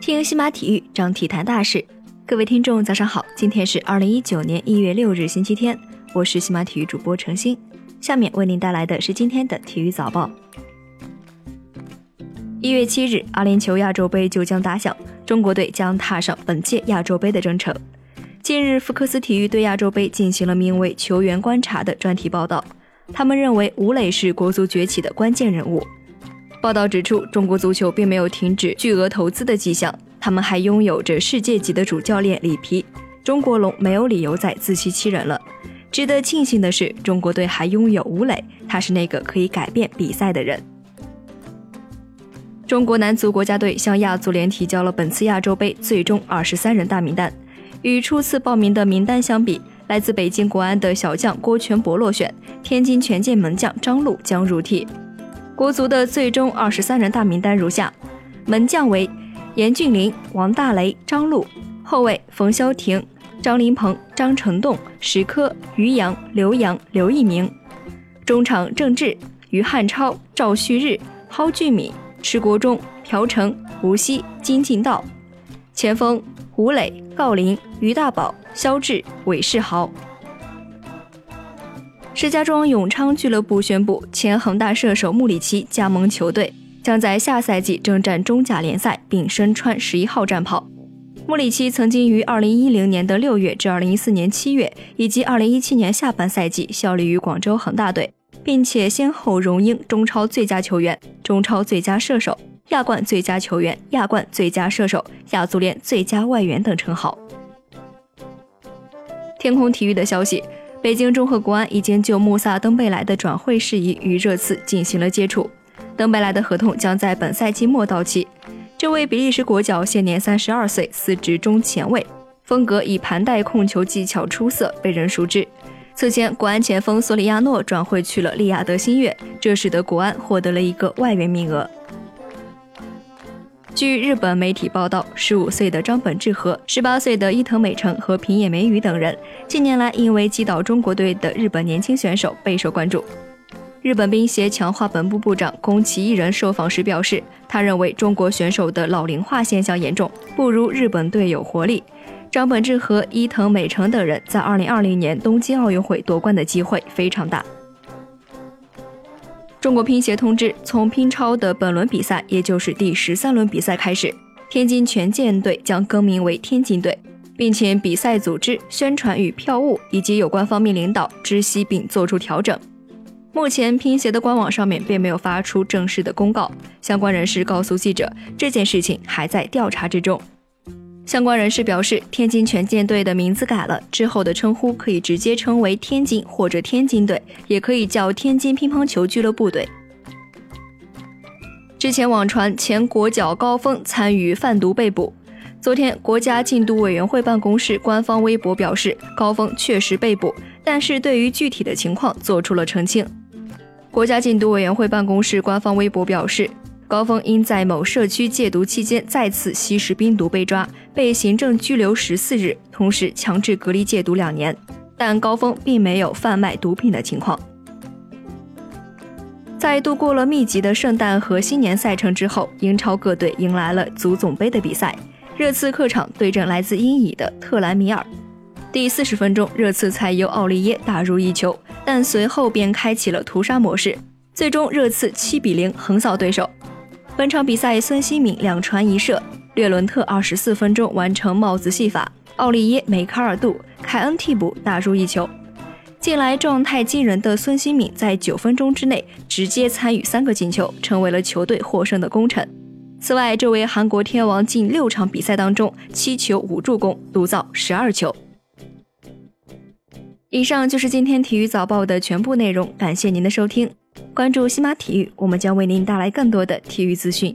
听西马体育，张体坛大事。各位听众，早上好！今天是二零一九年一月六日，星期天。我是西马体育主播程鑫，下面为您带来的是今天的体育早报。一月七日，阿联酋亚洲杯就将打响，中国队将踏上本届亚洲杯的征程。近日，福克斯体育对亚洲杯进行了名为“球员观察”的专题报道，他们认为吴磊是国足崛起的关键人物。报道指出，中国足球并没有停止巨额投资的迹象。他们还拥有着世界级的主教练里皮，中国龙没有理由再自欺欺人了。值得庆幸的是，中国队还拥有吴磊，他是那个可以改变比赛的人。中国男足国家队向亚足联提交了本次亚洲杯最终二十三人大名单，与初次报名的名单相比，来自北京国安的小将郭全博落选，天津权健门将张璐将入替。国足的最终二十三人大名单如下：门将为。严俊林、王大雷、张璐，后卫冯潇霆、张琳芃、张成栋、石科、于洋、刘洋、刘一鸣；中场郑智、于汉超、赵旭日、蒿俊闵、池国忠、朴成、吴曦、金敬道；前锋吴磊、郜林、于大宝、肖智、韦世豪。石家庄永昌俱乐部宣布，前恒大射手穆里奇加盟球队。将在下赛季征战中甲联赛，并身穿十一号战袍。穆里奇曾经于二零一零年的六月至二零一四年七月，以及二零一七年下半赛季效力于广州恒大队，并且先后荣膺中超最佳球员、中超最佳射手、亚冠最佳球员、亚冠最佳射手、亚足联最佳外援等称号。天空体育的消息：北京中赫国安已经就穆萨登贝莱的转会事宜与热刺进行了接触。登贝莱的合同将在本赛季末到期。这位比利时国脚现年三十二岁，司职中前卫，风格以盘带控球技巧出色，被人熟知。此前，国安前锋索里亚诺转会去了利雅得新月，这使得国安获得了一个外援名额。据日本媒体报道，十五岁的张本智和、十八岁的伊藤美诚和平野美宇等人，近年来因为击倒中国队的日本年轻选手备受关注。日本冰协强化本部部长宫崎一人受访时表示，他认为中国选手的老龄化现象严重，不如日本队有活力。张本智和伊藤美诚等人在2020年东京奥运会夺冠的机会非常大。中国乒协通知，从乒超的本轮比赛，也就是第十三轮比赛开始，天津权健队将更名为天津队，并且比赛组织、宣传与票务以及有关方面领导知悉并作出调整。目前，乒协的官网上面并没有发出正式的公告。相关人士告诉记者，这件事情还在调查之中。相关人士表示，天津权健队的名字改了，之后的称呼可以直接称为天津或者天津队，也可以叫天津乒乓球俱乐部队。之前网传前国脚高峰参与贩毒被捕，昨天国家禁毒委员会办公室官方微博表示，高峰确实被捕，但是对于具体的情况做出了澄清。国家禁毒委员会办公室官方微博表示，高峰因在某社区戒毒期间再次吸食冰毒被抓，被行政拘留十四日，同时强制隔离戒毒两年。但高峰并没有贩卖毒品的情况。在度过了密集的圣诞和新年赛程之后，英超各队迎来了足总杯的比赛。热刺客场对阵来自英乙的特兰米尔。第四十分钟，热刺才由奥利耶打入一球，但随后便开启了屠杀模式，最终热刺七比零横扫对手。本场比赛，孙兴敏两传一射，略伦特二十四分钟完成帽子戏法，奥利耶、梅卡尔杜、凯恩替补打入一球。近来状态惊人的孙兴敏在九分钟之内直接参与三个进球，成为了球队获胜的功臣。此外，这位韩国天王近六场比赛当中七球五助攻，独造十二球。以上就是今天体育早报的全部内容，感谢您的收听。关注西马体育，我们将为您带来更多的体育资讯。